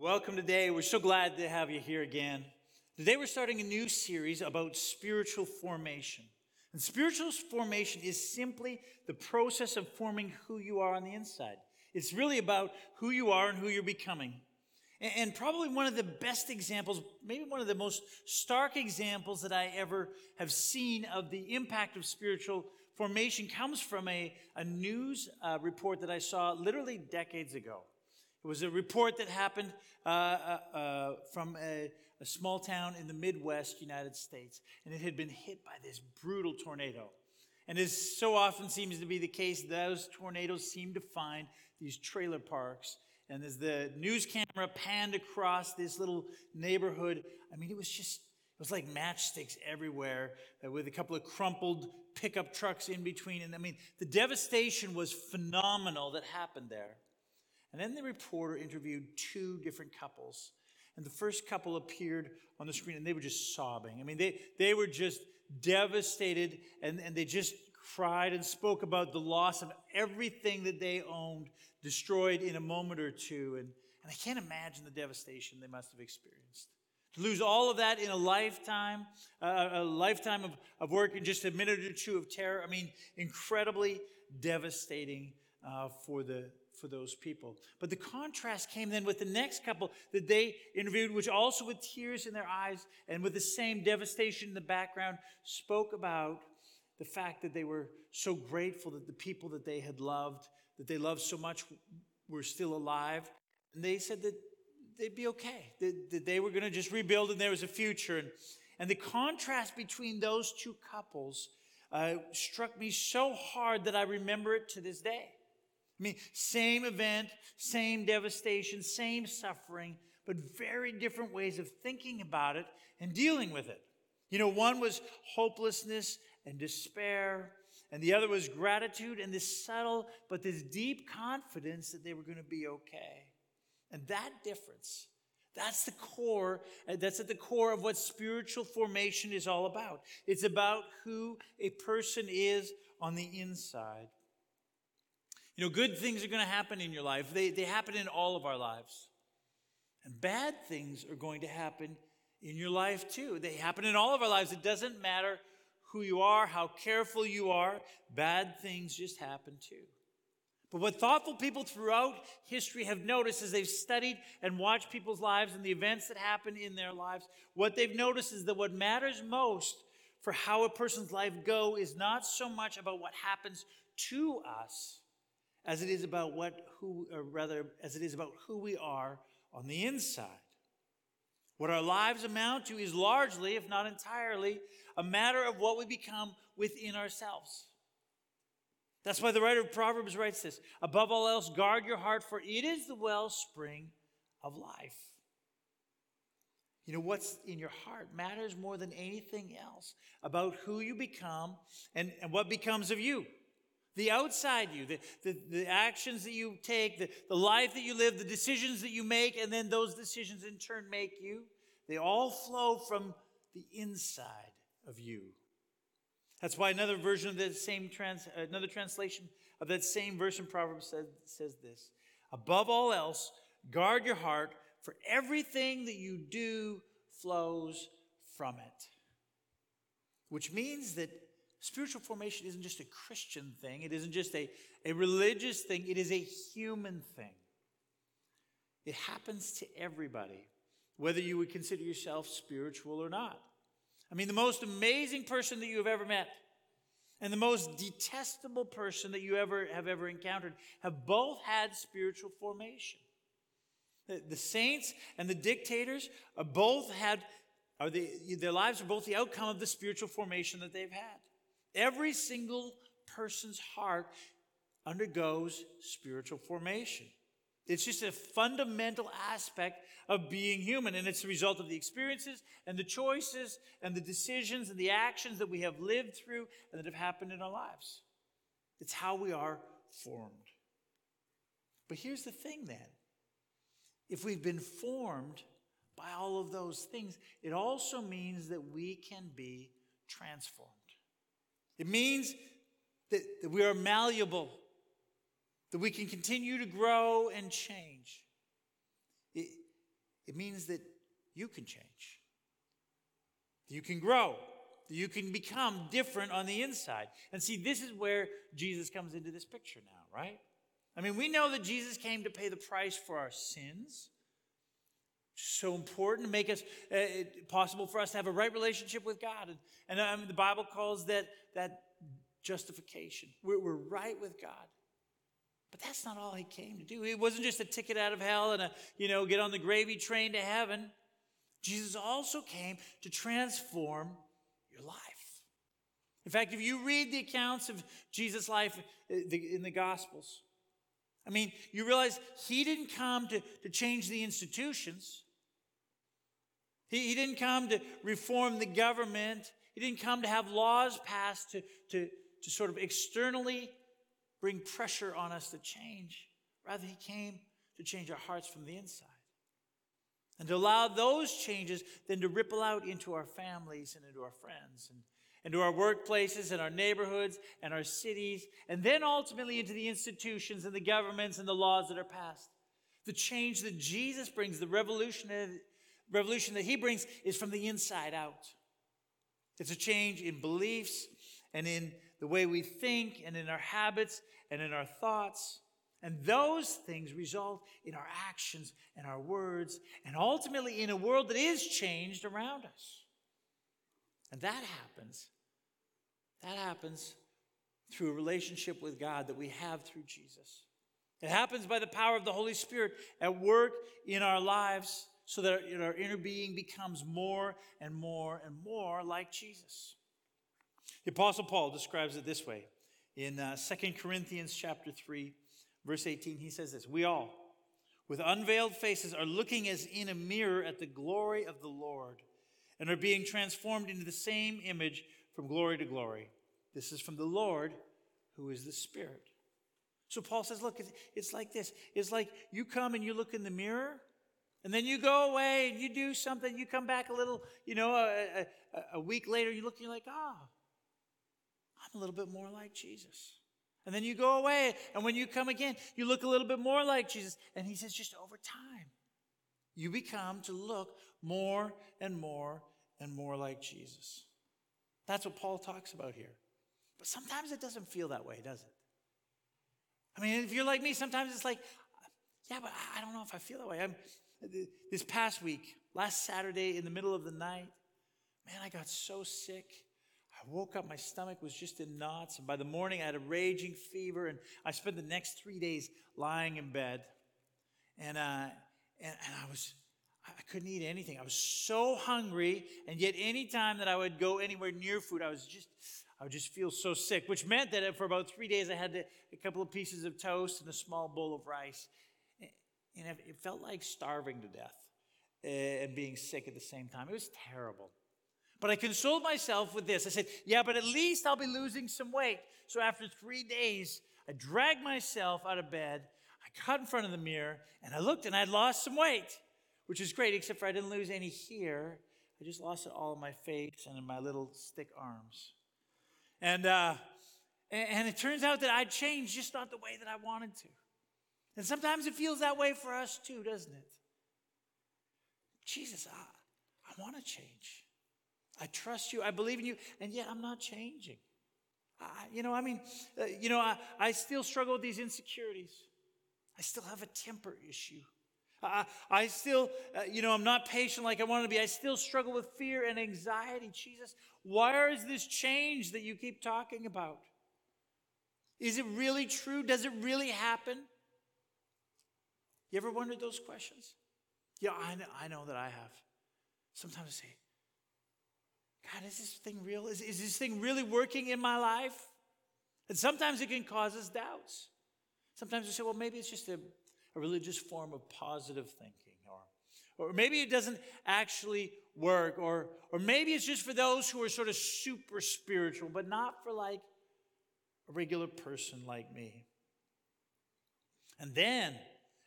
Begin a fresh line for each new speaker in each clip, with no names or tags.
Welcome today. We're so glad to have you here again. Today we're starting a new series about spiritual formation. And spiritual formation is simply the process of forming who you are on the inside. It's really about who you are and who you're becoming. And probably one of the best examples, maybe one of the most stark examples that I ever have seen of the impact of spiritual formation comes from a, a news uh, report that I saw literally decades ago. It was a report that happened uh, uh, uh, from a, a small town in the Midwest United States, and it had been hit by this brutal tornado. And as so often seems to be the case, those tornadoes seem to find these trailer parks. And as the news camera panned across this little neighborhood, I mean, it was just, it was like matchsticks everywhere uh, with a couple of crumpled pickup trucks in between. And I mean, the devastation was phenomenal that happened there. And then the reporter interviewed two different couples. And the first couple appeared on the screen and they were just sobbing. I mean, they, they were just devastated and, and they just cried and spoke about the loss of everything that they owned destroyed in a moment or two. And, and I can't imagine the devastation they must have experienced. To lose all of that in a lifetime, uh, a lifetime of, of work in just a minute or two of terror, I mean, incredibly devastating uh, for the, for those people. But the contrast came then with the next couple that they interviewed, which also with tears in their eyes and with the same devastation in the background, spoke about the fact that they were so grateful that the people that they had loved, that they loved so much, were still alive. And they said that they'd be okay, that, that they were going to just rebuild and there was a future. And, and the contrast between those two couples uh, struck me so hard that I remember it to this day. I mean, same event, same devastation, same suffering, but very different ways of thinking about it and dealing with it. You know, one was hopelessness and despair, and the other was gratitude and this subtle but this deep confidence that they were going to be okay. And that difference, that's the core, uh, that's at the core of what spiritual formation is all about. It's about who a person is on the inside. You know, good things are going to happen in your life. They, they happen in all of our lives. And bad things are going to happen in your life too. They happen in all of our lives. It doesn't matter who you are, how careful you are, bad things just happen too. But what thoughtful people throughout history have noticed as they've studied and watched people's lives and the events that happen in their lives, what they've noticed is that what matters most for how a person's life go is not so much about what happens to us as it is about what who or rather as it is about who we are on the inside. What our lives amount to is largely, if not entirely, a matter of what we become within ourselves. That's why the writer of Proverbs writes this Above all else, guard your heart, for it is the wellspring of life. You know, what's in your heart matters more than anything else about who you become and, and what becomes of you the outside you, the, the, the, actions that you take, the, the life that you live, the decisions that you make, and then those decisions in turn make you, they all flow from the inside of you. That's why another version of that same trans, another translation of that same verse in Proverbs says, says this Above all else, guard your heart, for everything that you do flows from it. Which means that Spiritual formation isn't just a Christian thing, it isn't just a, a religious thing, it is a human thing. It happens to everybody, whether you would consider yourself spiritual or not. I mean, the most amazing person that you have ever met and the most detestable person that you ever have ever encountered have both had spiritual formation. The, the saints and the dictators are both had, are the, their lives are both the outcome of the spiritual formation that they've had. Every single person's heart undergoes spiritual formation. It's just a fundamental aspect of being human, and it's the result of the experiences and the choices and the decisions and the actions that we have lived through and that have happened in our lives. It's how we are formed. But here's the thing then if we've been formed by all of those things, it also means that we can be transformed. It means that, that we are malleable, that we can continue to grow and change. It, it means that you can change, you can grow, you can become different on the inside. And see, this is where Jesus comes into this picture now, right? I mean, we know that Jesus came to pay the price for our sins. So important to make us uh, possible for us to have a right relationship with God. And, and um, the Bible calls that, that justification. We're, we're right with God. But that's not all he came to do. It wasn't just a ticket out of hell and a, you know, get on the gravy train to heaven. Jesus also came to transform your life. In fact, if you read the accounts of Jesus' life uh, in the Gospels, I mean, you realize he didn't come to, to change the institutions. He, he didn't come to reform the government. He didn't come to have laws passed to, to, to sort of externally bring pressure on us to change. Rather, he came to change our hearts from the inside. And to allow those changes then to ripple out into our families and into our friends and into our workplaces and our neighborhoods and our cities, and then ultimately into the institutions and the governments and the laws that are passed. The change that Jesus brings, the revolution, revolution that he brings, is from the inside out. It's a change in beliefs and in the way we think and in our habits and in our thoughts. And those things result in our actions and our words, and ultimately in a world that is changed around us. And that happens. That happens through a relationship with God that we have through Jesus. It happens by the power of the Holy Spirit at work in our lives so that our, inner being becomes more and more and more like Jesus. The Apostle Paul describes it this way in uh, 2 Corinthians chapter 3, verse 18. He says this We all, with unveiled faces, are looking as in a mirror at the glory of the Lord and are being transformed into the same image from glory to glory. This is from the Lord who is the Spirit. So Paul says, look, it's like this. It's like you come and you look in the mirror, and then you go away and you do something. You come back a little, you know, a, a, a week later, you look and you're like, ah, oh, I'm a little bit more like Jesus. And then you go away, and when you come again, you look a little bit more like Jesus. And he says, just over time, you become to look more and more and more like Jesus. That's what Paul talks about here. But sometimes it doesn't feel that way, does it? I mean, if you're like me, sometimes it's like, yeah, but I don't know if I feel that way. I'm, this past week, last Saturday in the middle of the night, man, I got so sick. I woke up, my stomach was just in knots. And by the morning, I had a raging fever. And I spent the next three days lying in bed. And, uh, and, and I was, I couldn't eat anything. I was so hungry. And yet, anytime that I would go anywhere near food, I was just, I would just feel so sick, which meant that for about three days, I had to, a couple of pieces of toast and a small bowl of rice. And it felt like starving to death eh, and being sick at the same time. It was terrible. But I consoled myself with this. I said, Yeah, but at least I'll be losing some weight. So after three days, I dragged myself out of bed. I got in front of the mirror and I looked and I'd lost some weight, which is great, except for I didn't lose any here. I just lost it all in my face and in my little stick arms. And, uh, and it turns out that I'd changed, just not the way that I wanted to. And sometimes it feels that way for us too, doesn't it? Jesus, I, I want to change. I trust you. I believe in you. And yet I'm not changing. I, you know, I mean, uh, you know, I, I still struggle with these insecurities. I still have a temper issue. I, I still, uh, you know, I'm not patient like I want to be. I still struggle with fear and anxiety. Jesus, why is this change that you keep talking about? Is it really true? Does it really happen? You ever wondered those questions? Yeah, I know, I know that I have. Sometimes I say, God, is this thing real? Is, is this thing really working in my life? And sometimes it can cause us doubts. Sometimes we say, well, maybe it's just a, a religious form of positive thinking, or, or maybe it doesn't actually work, or, or maybe it's just for those who are sort of super spiritual, but not for like a regular person like me. And then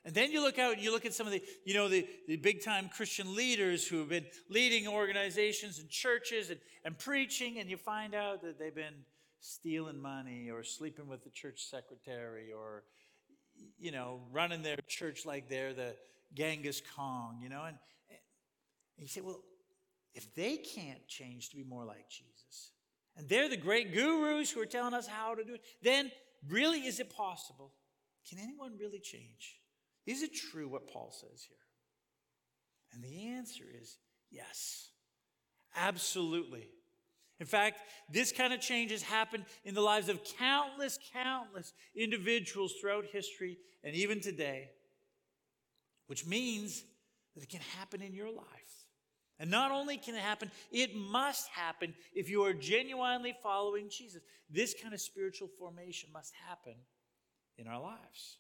and then you look out and you look at some of the, you know, the, the big time Christian leaders who have been leading organizations and churches and, and preaching, and you find out that they've been stealing money or sleeping with the church secretary or, you know, running their church like they're the, Genghis Khan, you know? And, and you say, well, if they can't change to be more like Jesus, and they're the great gurus who are telling us how to do it, then really is it possible? Can anyone really change? Is it true what Paul says here? And the answer is yes, absolutely. In fact, this kind of change has happened in the lives of countless, countless individuals throughout history and even today, which means that it can happen in your life. And not only can it happen, it must happen if you are genuinely following Jesus. This kind of spiritual formation must happen in our lives.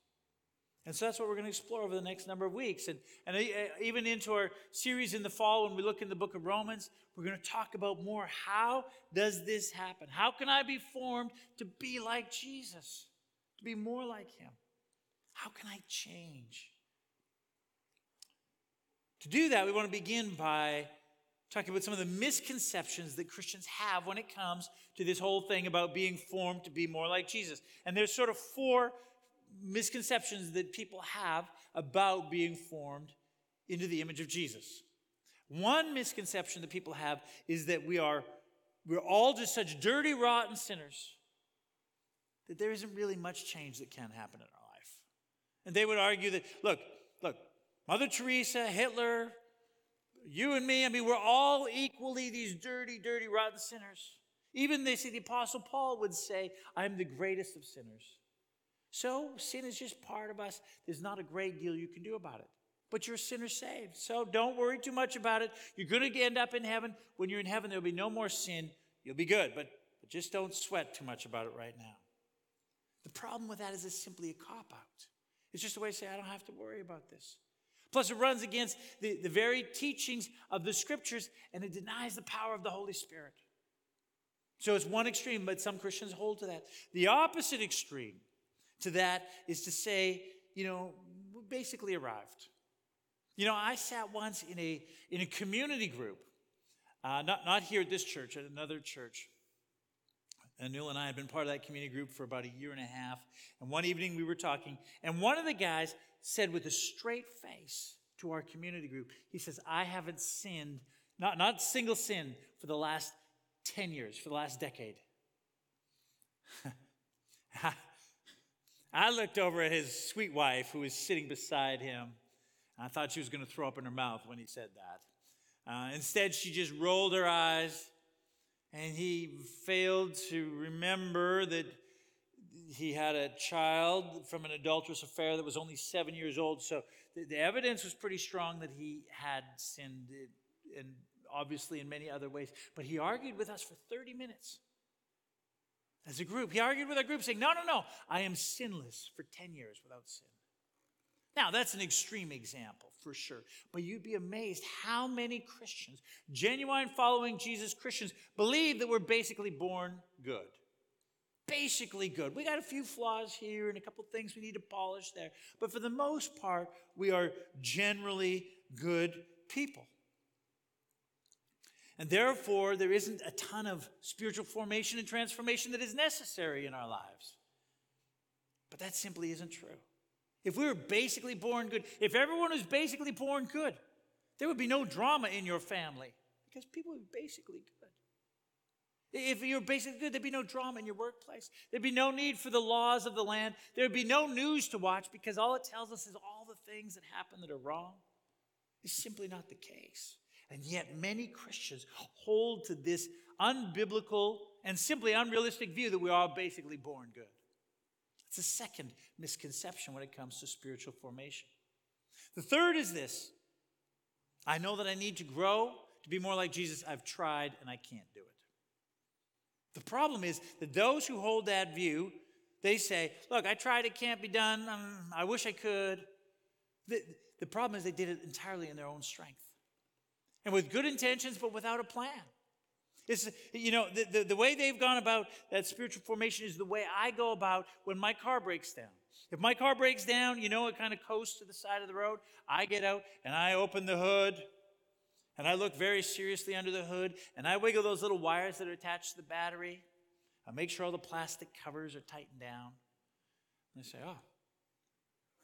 And so that's what we're going to explore over the next number of weeks. And, and uh, even into our series in the fall, when we look in the book of Romans, we're going to talk about more how does this happen? How can I be formed to be like Jesus, to be more like him? How can I change? To do that, we want to begin by talking about some of the misconceptions that Christians have when it comes to this whole thing about being formed to be more like Jesus. And there's sort of four misconceptions that people have about being formed into the image of Jesus. One misconception that people have is that we are we're all just such dirty, rotten sinners that there isn't really much change that can happen in our life. And they would argue that, look, look, Mother Teresa, Hitler, you and me, I mean, we're all equally these dirty, dirty, rotten sinners. Even they say the Apostle Paul would say, I'm the greatest of sinners. So sin is just part of us. There's not a great deal you can do about it. But you're a sinner saved. So don't worry too much about it. You're going to end up in heaven. When you're in heaven, there'll be no more sin. You'll be good. But, but just don't sweat too much about it right now. The problem with that is it's simply a cop out. It's just a way to say, I don't have to worry about this. Plus, it runs against the, the very teachings of the scriptures and it denies the power of the Holy Spirit. So it's one extreme, but some Christians hold to that. The opposite extreme to that is to say, you know, we basically arrived. You know, I sat once in a, in a community group, uh, not, not here at this church, at another church. And Neil and I had been part of that community group for about a year and a half. And one evening we were talking, and one of the guys said with a straight face to our community group, he says, I haven't sinned, not, not single sin, for the last 10 years, for the last decade. I looked over at his sweet wife who was sitting beside him. I thought she was going to throw up in her mouth when he said that. Uh, instead, she just rolled her eyes, and he failed to remember that he had a child from an adulterous affair that was only seven years old. So the, the evidence was pretty strong that he had sinned, and obviously in many other ways. But he argued with us for 30 minutes as a group. He argued with our group, saying, No, no, no, I am sinless for 10 years without sin. Now, that's an extreme example for sure, but you'd be amazed how many Christians, genuine following Jesus Christians, believe that we're basically born good. Basically good. We got a few flaws here and a couple things we need to polish there, but for the most part, we are generally good people. And therefore, there isn't a ton of spiritual formation and transformation that is necessary in our lives. But that simply isn't true. If we were basically born good, if everyone was basically born good, there would be no drama in your family because people are basically good. If you're basically good, there'd be no drama in your workplace. There'd be no need for the laws of the land. There'd be no news to watch because all it tells us is all the things that happen that are wrong. It's simply not the case. And yet, many Christians hold to this unbiblical and simply unrealistic view that we are basically born good. It's a second misconception when it comes to spiritual formation. The third is this I know that I need to grow to be more like Jesus. I've tried and I can't do it. The problem is that those who hold that view, they say, Look, I tried, it can't be done. Um, I wish I could. The, the problem is they did it entirely in their own strength and with good intentions, but without a plan. It's, you know, the, the, the, way they've gone about that spiritual formation is the way I go about when my car breaks down. If my car breaks down, you know, it kind of coasts to the side of the road. I get out and I open the hood and I look very seriously under the hood and I wiggle those little wires that are attached to the battery. I make sure all the plastic covers are tightened down. And I say, oh,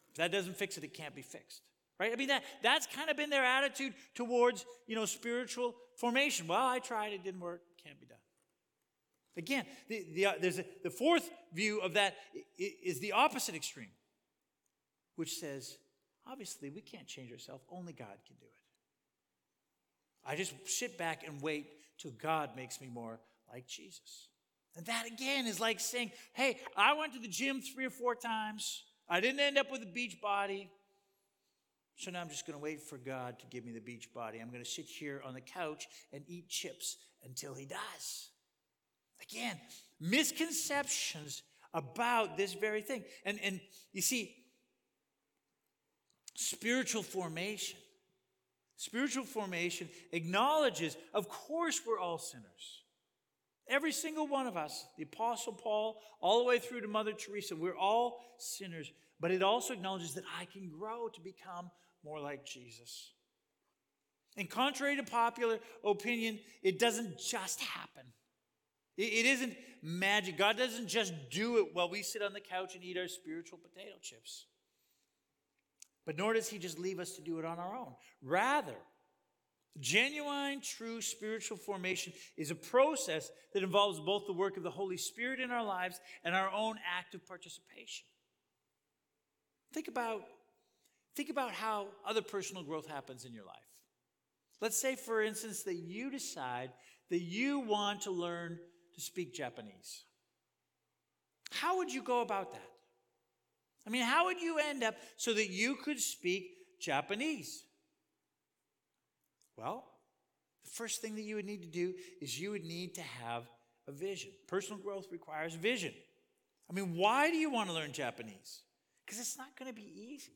if that doesn't fix it, it can't be fixed. Right? I mean, that, that's kind of been their attitude towards, you know, spiritual formation. Well, I tried, it didn't work, can't be done. Again, the, the, uh, there's a, the fourth view of that is the opposite extreme, which says, obviously, we can't change ourselves, only God can do it. I just sit back and wait till God makes me more like Jesus. And that again is like saying, hey, I went to the gym three or four times. I didn't end up with a beach body. So now I'm just going to wait for God to give me the beach body. I'm going to sit here on the couch and eat chips until He does. Again, misconceptions about this very thing. And, and you see, spiritual formation. Spiritual formation acknowledges, of course, we're all sinners. Every single one of us, the Apostle Paul, all the way through to Mother Teresa, we're all sinners. But it also acknowledges that I can grow to become more like Jesus. And contrary to popular opinion, it doesn't just happen. It isn't magic. God doesn't just do it while we sit on the couch and eat our spiritual potato chips. But nor does He just leave us to do it on our own. Rather, genuine, true spiritual formation is a process that involves both the work of the Holy Spirit in our lives and our own active participation. Think about, think about how other personal growth happens in your life. Let's say, for instance, that you decide that you want to learn to speak Japanese. How would you go about that? I mean, how would you end up so that you could speak Japanese? Well, the first thing that you would need to do is you would need to have a vision. Personal growth requires vision. I mean, why do you want to learn Japanese? Because it's not going to be easy.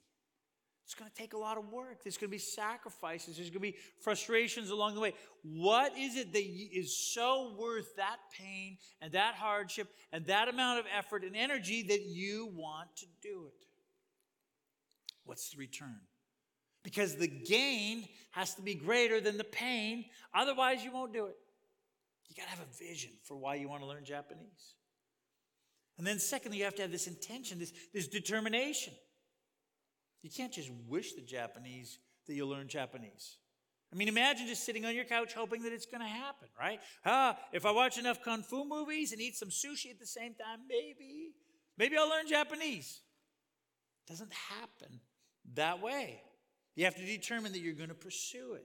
It's going to take a lot of work. There's going to be sacrifices. There's going to be frustrations along the way. What is it that is so worth that pain and that hardship and that amount of effort and energy that you want to do it? What's the return? Because the gain has to be greater than the pain. Otherwise, you won't do it. You got to have a vision for why you want to learn Japanese. And then, secondly, you have to have this intention, this, this determination. You can't just wish the Japanese that you'll learn Japanese. I mean, imagine just sitting on your couch hoping that it's going to happen, right? Ah, if I watch enough kung fu movies and eat some sushi at the same time, maybe, maybe I'll learn Japanese. It doesn't happen that way. You have to determine that you're going to pursue it,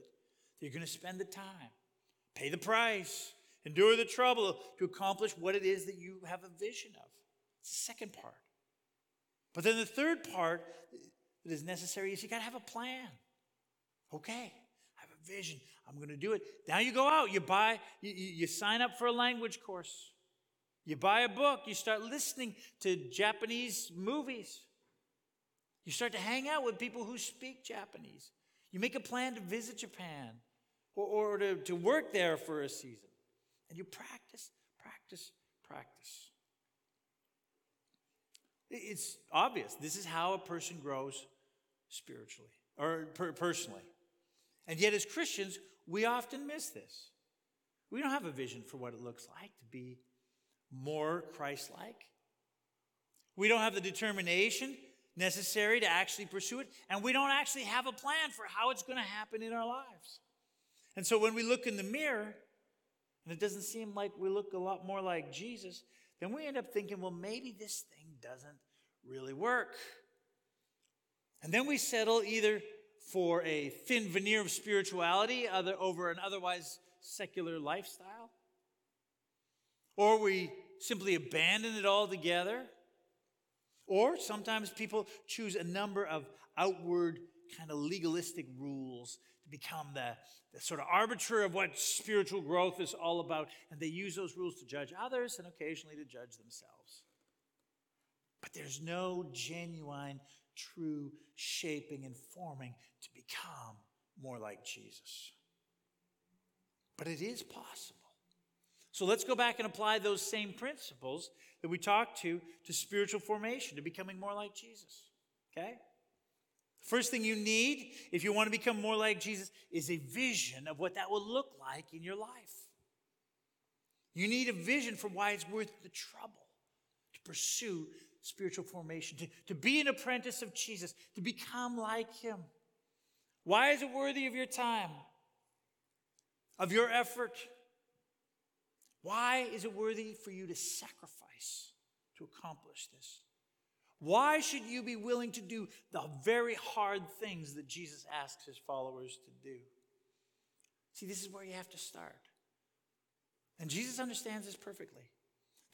that you're going to spend the time, pay the price, endure the trouble to accomplish what it is that you have a vision of. It's the second part. But then the third part that is necessary is you got to have a plan. Okay, I have a vision. I'm going to do it. Now you go out, you buy, you, you sign up for a language course. You buy a book, you start listening to Japanese movies. You start to hang out with people who speak Japanese. You make a plan to visit Japan or, or to, to work there for a season. And you practice, practice, practice. It's obvious. This is how a person grows spiritually or per- personally. And yet, as Christians, we often miss this. We don't have a vision for what it looks like to be more Christ like. We don't have the determination necessary to actually pursue it, and we don't actually have a plan for how it's going to happen in our lives. And so, when we look in the mirror, and it doesn't seem like we look a lot more like Jesus, then we end up thinking, well, maybe this thing doesn't really work. And then we settle either for a thin veneer of spirituality other, over an otherwise secular lifestyle, or we simply abandon it altogether. Or sometimes people choose a number of outward, kind of legalistic rules to become the, the sort of arbiter of what spiritual growth is all about. And they use those rules to judge others and occasionally to judge themselves. But there's no genuine true shaping and forming to become more like Jesus. But it is possible. So let's go back and apply those same principles that we talked to to spiritual formation, to becoming more like Jesus. Okay? First thing you need, if you want to become more like Jesus, is a vision of what that will look like in your life. You need a vision for why it's worth the trouble to pursue spiritual formation, to, to be an apprentice of Jesus, to become like him. Why is it worthy of your time, of your effort? Why is it worthy for you to sacrifice to accomplish this? Why should you be willing to do the very hard things that Jesus asks his followers to do? See, this is where you have to start. And Jesus understands this perfectly.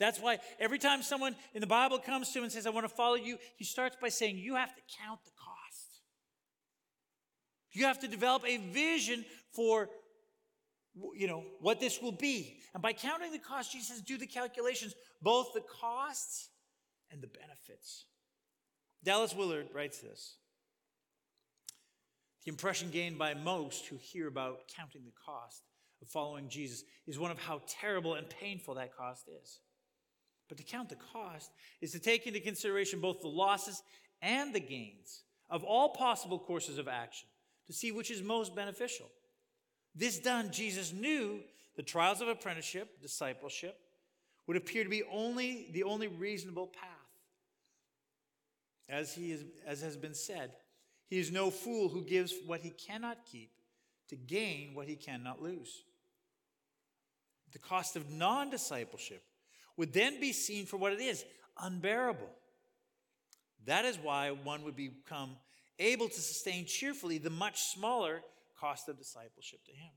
That's why every time someone in the Bible comes to him and says, I want to follow you, he starts by saying, You have to count the cost. You have to develop a vision for you know what this will be. And by counting the cost, Jesus says, do the calculations, both the costs and the benefits. Dallas Willard writes this. The impression gained by most who hear about counting the cost of following Jesus is one of how terrible and painful that cost is. But to count the cost is to take into consideration both the losses and the gains of all possible courses of action to see which is most beneficial. This done, Jesus knew the trials of apprenticeship, discipleship, would appear to be only the only reasonable path. As, he is, as has been said, he is no fool who gives what he cannot keep to gain what he cannot lose. The cost of non discipleship would then be seen for what it is unbearable. That is why one would become able to sustain cheerfully the much smaller cost of discipleship to him.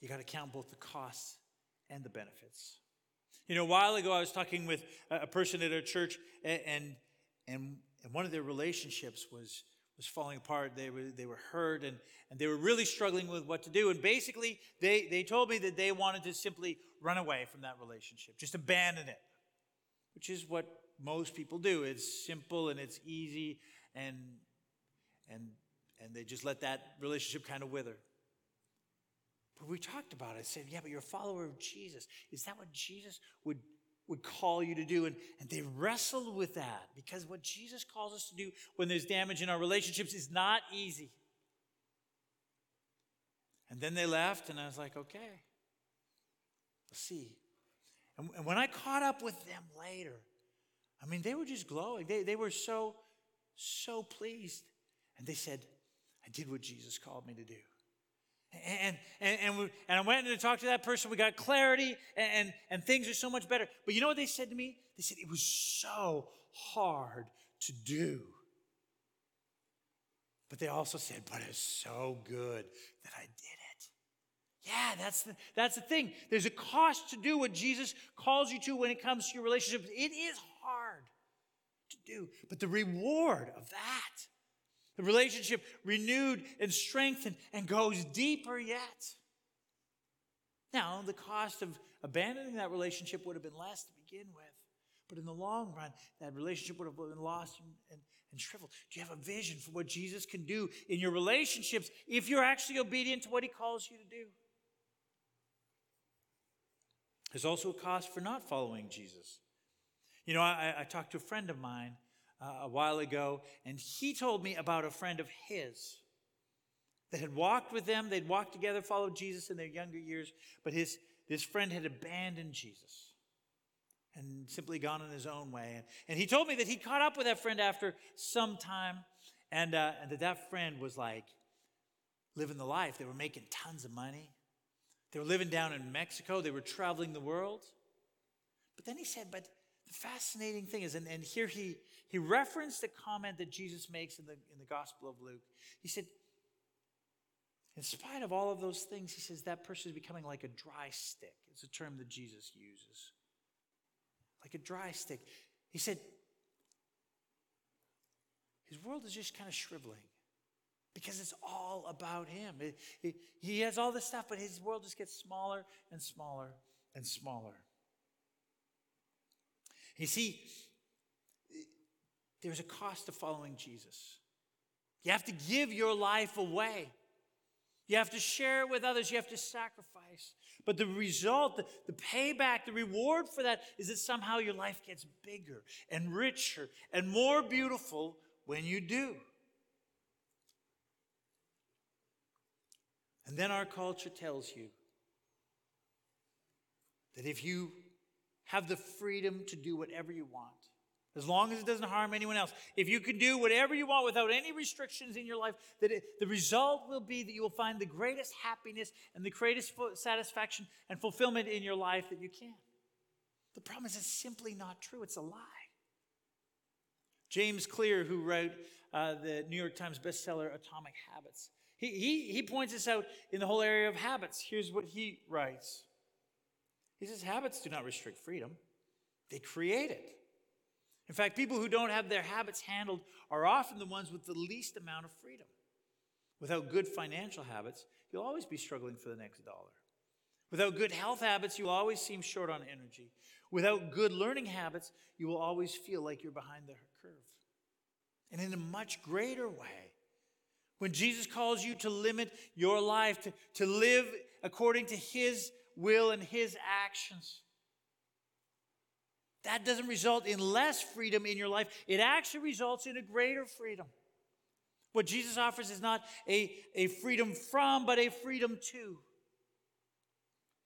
You got to count both the costs and the benefits. You know, a while ago, I was talking with a person at our church, and, and, and one of their relationships was, was falling apart. They were, they were hurt, and, and they were really struggling with what to do. And basically, they, they told me that they wanted to simply run away from that relationship, just abandon it, which is what most people do. It's simple and it's easy, and, and, and they just let that relationship kind of wither. But we talked about it. I said, yeah, but you're a follower of Jesus. Is that what Jesus would, would call you to do? And, and they wrestled with that because what Jesus calls us to do when there's damage in our relationships is not easy. And then they left, and I was like, okay, let's see. And, and when I caught up with them later, I mean, they were just glowing. They, they were so, so pleased. And they said, I did what Jesus called me to do. And, and, and, we, and I went in to talk to that person. We got clarity, and, and, and things are so much better. But you know what they said to me? They said, It was so hard to do. But they also said, But it's so good that I did it. Yeah, that's the, that's the thing. There's a cost to do what Jesus calls you to when it comes to your relationships. It is hard to do, but the reward of that the relationship renewed and strengthened and goes deeper yet. Now, the cost of abandoning that relationship would have been less to begin with. But in the long run, that relationship would have been lost and, and, and shriveled. Do you have a vision for what Jesus can do in your relationships if you're actually obedient to what he calls you to do? There's also a cost for not following Jesus. You know, I, I talked to a friend of mine uh, a while ago, and he told me about a friend of his that had walked with them. They'd walked together, followed Jesus in their younger years, but his, his friend had abandoned Jesus and simply gone in his own way. And, and he told me that he caught up with that friend after some time, and, uh, and that that friend was like living the life. They were making tons of money. They were living down in Mexico. They were traveling the world. But then he said, but the fascinating thing is, and, and here he, he referenced a comment that Jesus makes in the, in the Gospel of Luke. He said, in spite of all of those things, he says that person is becoming like a dry stick. It's a term that Jesus uses. Like a dry stick. He said, his world is just kind of shriveling because it's all about him. It, it, he has all this stuff, but his world just gets smaller and smaller and smaller. You see, there's a cost to following Jesus. You have to give your life away. You have to share it with others. You have to sacrifice. But the result, the, the, payback, the reward for that is that somehow your life gets bigger and richer and more beautiful when you do. And then our culture tells you that if you have the freedom to do whatever you want, as long as it doesn't harm anyone else. If you can do whatever you want without any restrictions in your life, that it, the result will be that you will find the greatest happiness and the greatest satisfaction and fulfillment in your life that you can. The problem is it's simply not true. It's a lie. James Clear, who wrote uh, the New York Times bestseller Atomic Habits, he, he, he points this out in the whole area of habits. Here's what he writes He says, Habits do not restrict freedom, they create it. In fact, people who don't have their habits handled are often the ones with the least amount of freedom. Without good financial habits, you'll always be struggling for the next dollar. Without good health habits, you'll always seem short on energy. Without good learning habits, you will always feel like you're behind the curve. And in a much greater way, when Jesus calls you to limit your life, to, to live according to His will and His actions, that doesn't result in less freedom in your life. It actually results in a greater freedom. What Jesus offers is not a, a freedom from, but a freedom to.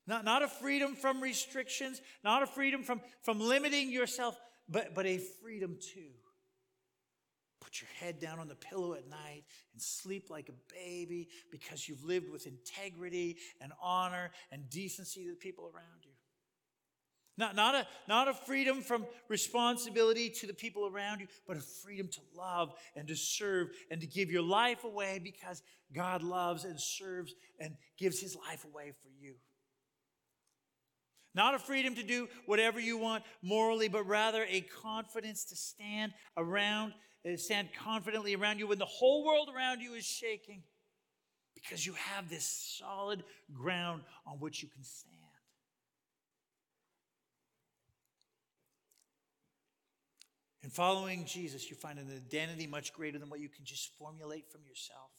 Not, not a freedom from restrictions, not a freedom from, from limiting yourself, but, but a freedom to. Put your head down on the pillow at night and sleep like a baby because you've lived with integrity and honor and decency to the people around you. Not, not, a, not a freedom from responsibility to the people around you, but a freedom to love and to serve and to give your life away because God loves and serves and gives his life away for you. Not a freedom to do whatever you want morally, but rather a confidence to stand around, uh, stand confidently around you when the whole world around you is shaking because you have this solid ground on which you can stand. In following Jesus, you find an identity much greater than what you can just formulate from yourself,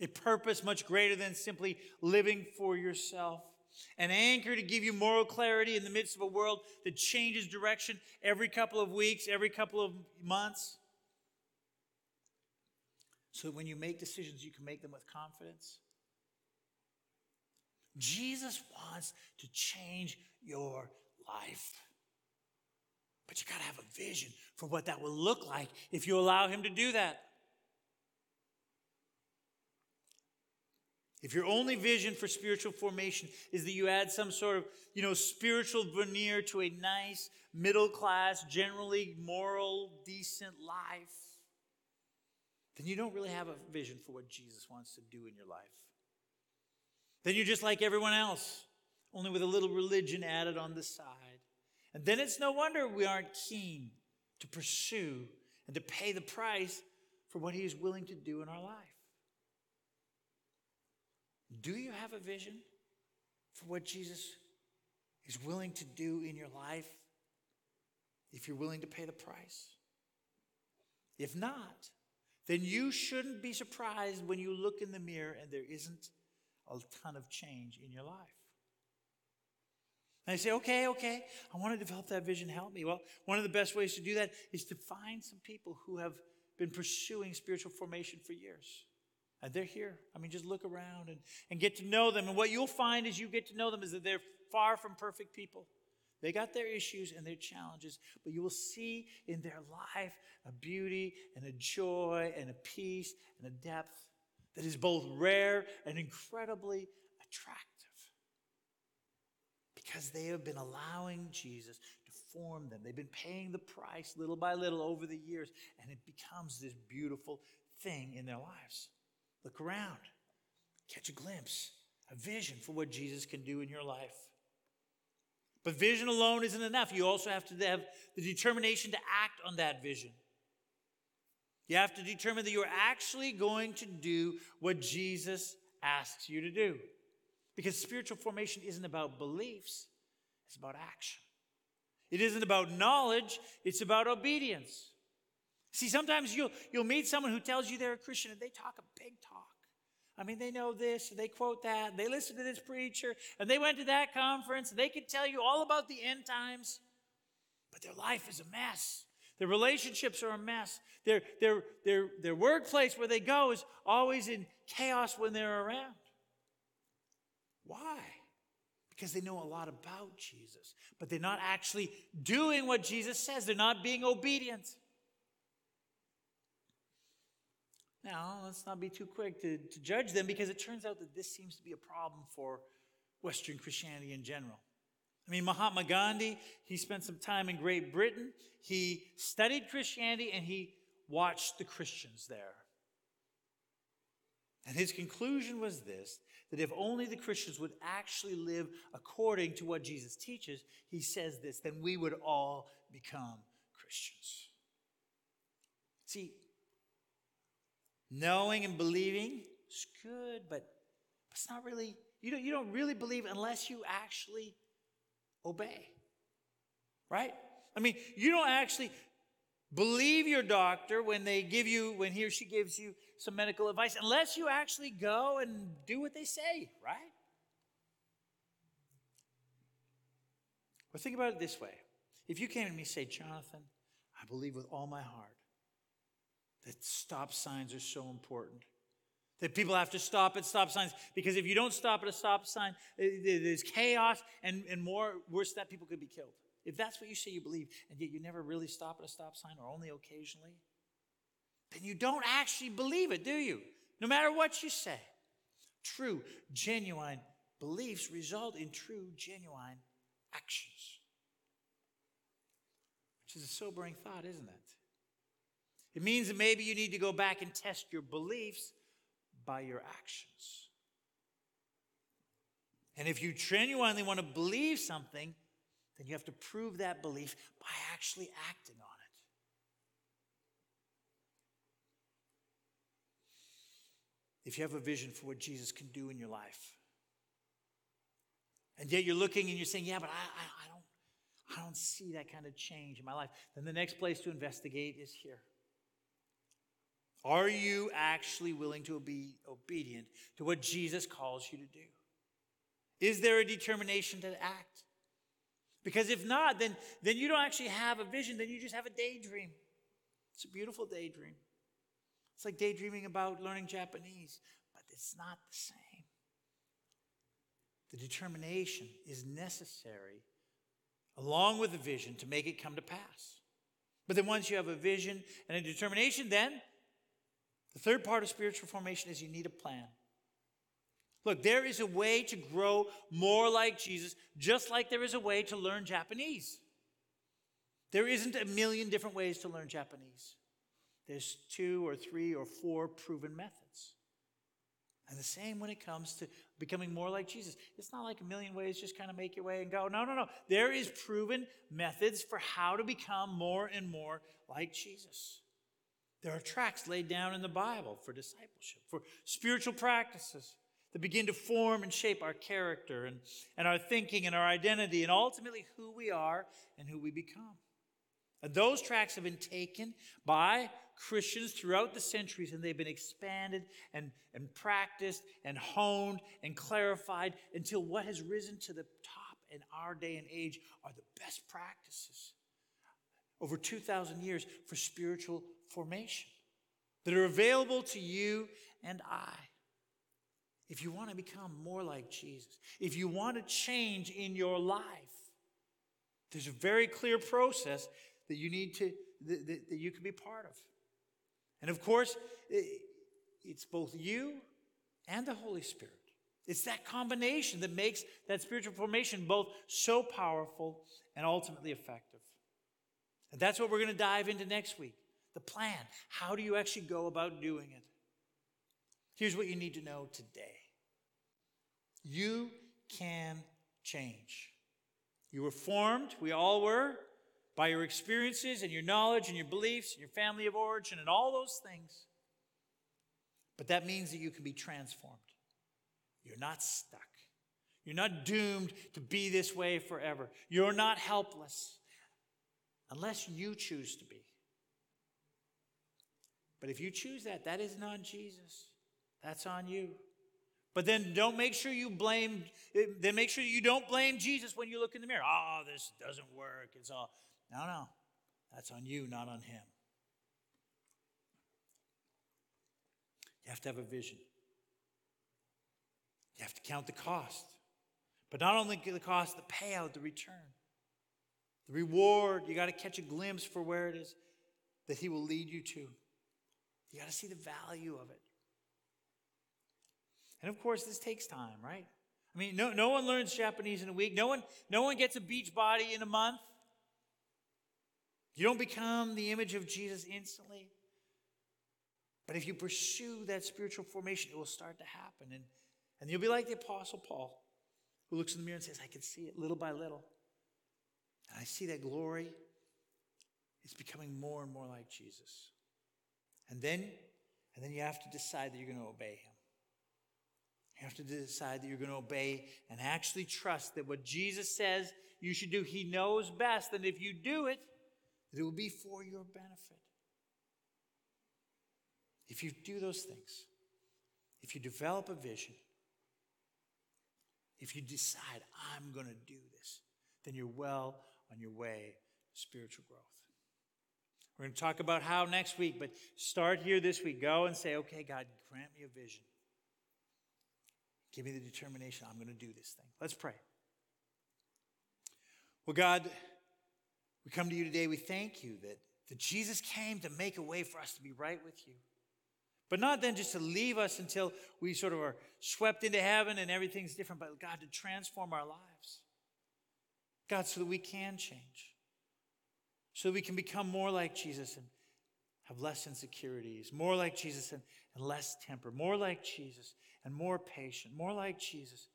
a purpose much greater than simply living for yourself, an anchor to give you moral clarity in the midst of a world that changes direction every couple of weeks, every couple of months. So that when you make decisions, you can make them with confidence. Jesus wants to change your life. But you got to have a vision for what that will look like if you allow Him to do that. If your only vision for spiritual formation is that you add some sort of, you know, spiritual veneer to a nice, middle class, generally moral, decent life, then you don't really have a vision for what Jesus wants to do in your life. Then you're just like everyone else, only with a little religion added on the side. And then it's no wonder we aren't keen to pursue and to pay the price for what He is willing to do in our life. Do you have a vision for what Jesus is willing to do in your life if you're willing to pay the price? If not, then you shouldn't be surprised when you look in the mirror and there isn't a ton of change in your life. And I say, okay, okay, I want to develop that vision. Help me. Well, one of the best ways to do that is to find some people who have been pursuing spiritual formation for years. And they're here. I mean, just look around and, and get to know them. And what you'll find as you get to know them is that they're far from perfect people. They got their issues and their challenges, but you will see in their life a beauty and a joy and a peace and a depth that is both rare and incredibly attractive because they have been allowing Jesus to form them. They've been paying the price little by little over the years, and it becomes this beautiful thing in their lives. Look around, catch a glimpse, a vision for what Jesus can do in your life. But vision alone isn't enough. You also have to have the determination to act on that vision. You have to determine that you're actually going to do what Jesus asks you to do. Because spiritual formation isn't about beliefs, it's about action. It isn't about knowledge, it's about obedience. See, sometimes you'll, you'll meet someone who tells you they're a Christian and they talk a big talk. I mean, they know this, they quote that, they listen to this preacher, and they went to that conference, and they could tell you all about the end times, but their life is a mess. Their relationships are a mess. Their, their, their, their workplace where they go is always in chaos when they're around. Why? because they know a lot about Jesus, but they're not actually doing what Jesus says. They're not being obedient. Now, let's not be too quick to, to judge them because it turns out that this seems to be a problem for Western Christianity in general. I mean, Mahatma Gandhi, he spent some time in Great Britain. He studied Christianity and he watched the Christians there. And his conclusion was this that if only the Christians would actually live according to what Jesus teaches, he says this, then we would all become Christians. See, knowing and believing is good, but it's not really, you don't, you don't really believe unless you actually obey. Right? I mean, you don't actually believe your doctor when they give you, when he or she gives you some medical advice, unless you actually go and do what they say, right? But think about it this way. If you came to me and say, Jonathan, I believe with all my heart that stop signs are so important. That people have to stop at stop signs because if you don't stop at a stop sign, eh, eh, there's chaos and, and more worse that people could be killed. If that's what you say you believe, and yet you never really stop at a stop sign or only occasionally, then you don't actually believe it, do you? No matter what you say. True, genuine beliefs result in true, genuine actions. Which is a sobering thought, isn't it? It means that maybe you need to go back and test your beliefs by your actions. And if you genuinely want to believe something, then you have to prove that belief by actually acting on it. If you have a vision for what Jesus can do in your life, and yet you're looking and you're saying, Yeah, but I, I, I don't, I don't see that kind of change in my life, then the next place to investigate is here. Are you actually willing to be obedient to what Jesus calls you to do? Is there a determination to act? Because if not, then, then you don't actually have a vision, then you just have a daydream. It's a beautiful daydream. It's like daydreaming about learning Japanese, but it's not the same. The determination is necessary along with the vision to make it come to pass. But then once you have a vision and a determination, then the third part of spiritual formation is you need a plan. Look, there is a way to grow more like Jesus, just like there is a way to learn Japanese. There isn't a million different ways to learn Japanese. There's two or three or four proven methods. And the same when it comes to becoming more like Jesus. It's not like a million ways, just kind of make your way and go. No, no, no. There is proven methods for how to become more and more like Jesus. There are tracks laid down in the Bible for discipleship, for spiritual practices that begin to form and shape our character and, and our thinking and our identity and ultimately who we are and who we become. And those tracks have been taken by Christians throughout the centuries and they've been expanded and, and practiced and honed and clarified until what has risen to the top in our day and age are the best practices over 2,000 years for spiritual formation that are available to you and I. If you want to become more like Jesus, if you want to change in your life, there's a very clear process that you need to, that, that, that you can be part of. And of course, it's both you and the Holy Spirit. It's that combination that makes that spiritual formation both so powerful and ultimately effective. And that's what we're going to dive into next week the plan. How do you actually go about doing it? Here's what you need to know today you can change. You were formed, we all were, by your experiences and your knowledge and your beliefs and your family of origin and all those things. But that means that you can be transformed. You're not stuck. You're not doomed to be this way forever. You're not helpless unless you choose to be. But if you choose that, that isn't on Jesus. That's on you. But then don't make sure you blame, then make sure you don't blame Jesus when you look in the mirror. Oh, this doesn't work. It's all. No, no. That's on you, not on him. You have to have a vision. You have to count the cost. But not only the cost, the payout, the return, the reward. You got to catch a glimpse for where it is that He will lead you to. You got to see the value of it. And of course, this takes time, right? I mean, no, no one learns Japanese in a week. No one, no one gets a beach body in a month. You don't become the image of Jesus instantly. But if you pursue that spiritual formation, it will start to happen. And, and you'll be like the Apostle Paul, who looks in the mirror and says, I can see it little by little. And I see that glory is becoming more and more like Jesus. And then, and then you have to decide that you're going to obey him. You have to decide that you're going to obey and actually trust that what Jesus says you should do, he knows best. And if you do it, that it will be for your benefit. If you do those things, if you develop a vision, if you decide, I'm going to do this, then you're well on your way to spiritual growth. We're going to talk about how next week, but start here this week. Go and say, okay, God, grant me a vision. Give me the determination. I'm going to do this thing. Let's pray. Well, God, we come to you today. We thank you that, that Jesus came to make a way for us to be right with you. But not then just to leave us until we sort of are swept into heaven and everything's different, but God, to transform our lives. God, so that we can change, so that we can become more like Jesus and have less insecurities, more like Jesus and, and less temper, more like Jesus and more patient, more like Jesus,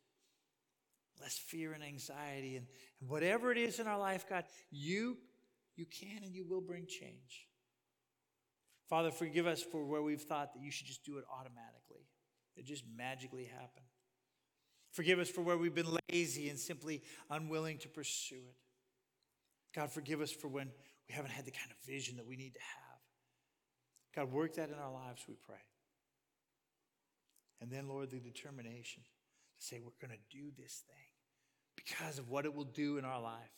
less fear and anxiety. And, and whatever it is in our life, God, you, you can and you will bring change. Father, forgive us for where we've thought that you should just do it automatically, it just magically happen. Forgive us for where we've been lazy and simply unwilling to pursue it. God, forgive us for when we haven't had the kind of vision that we need to have. God, work that in our lives, we pray. And then, Lord, the determination say we're going to do this thing because of what it will do in our life.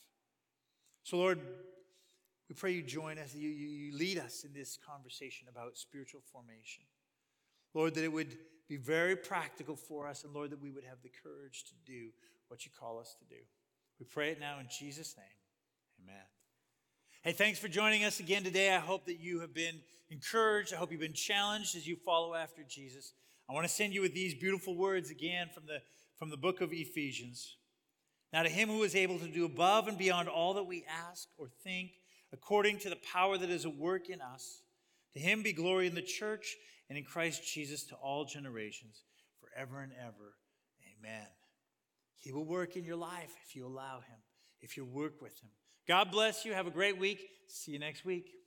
So, Lord, we pray you join us, you, you, you lead us in this conversation about spiritual formation. Lord, that it would be very practical for us, and Lord, that we would have the courage to do what you call us to do. We pray it now in Jesus' name. Amen. Hey, thanks for joining us again today. I hope that you have been encouraged. I hope you've been challenged as you follow after Jesus. I want to send you with these beautiful words again from the, from the book of Ephesians. Now, to him who is able to do above and beyond all that we ask or think, according to the power that is at work in us. To him be glory in the church and in Christ Jesus to all generations, forever and ever. Amen. He will work in your life if you allow him, if you work with him. God bless you. Have a great week. See you next week.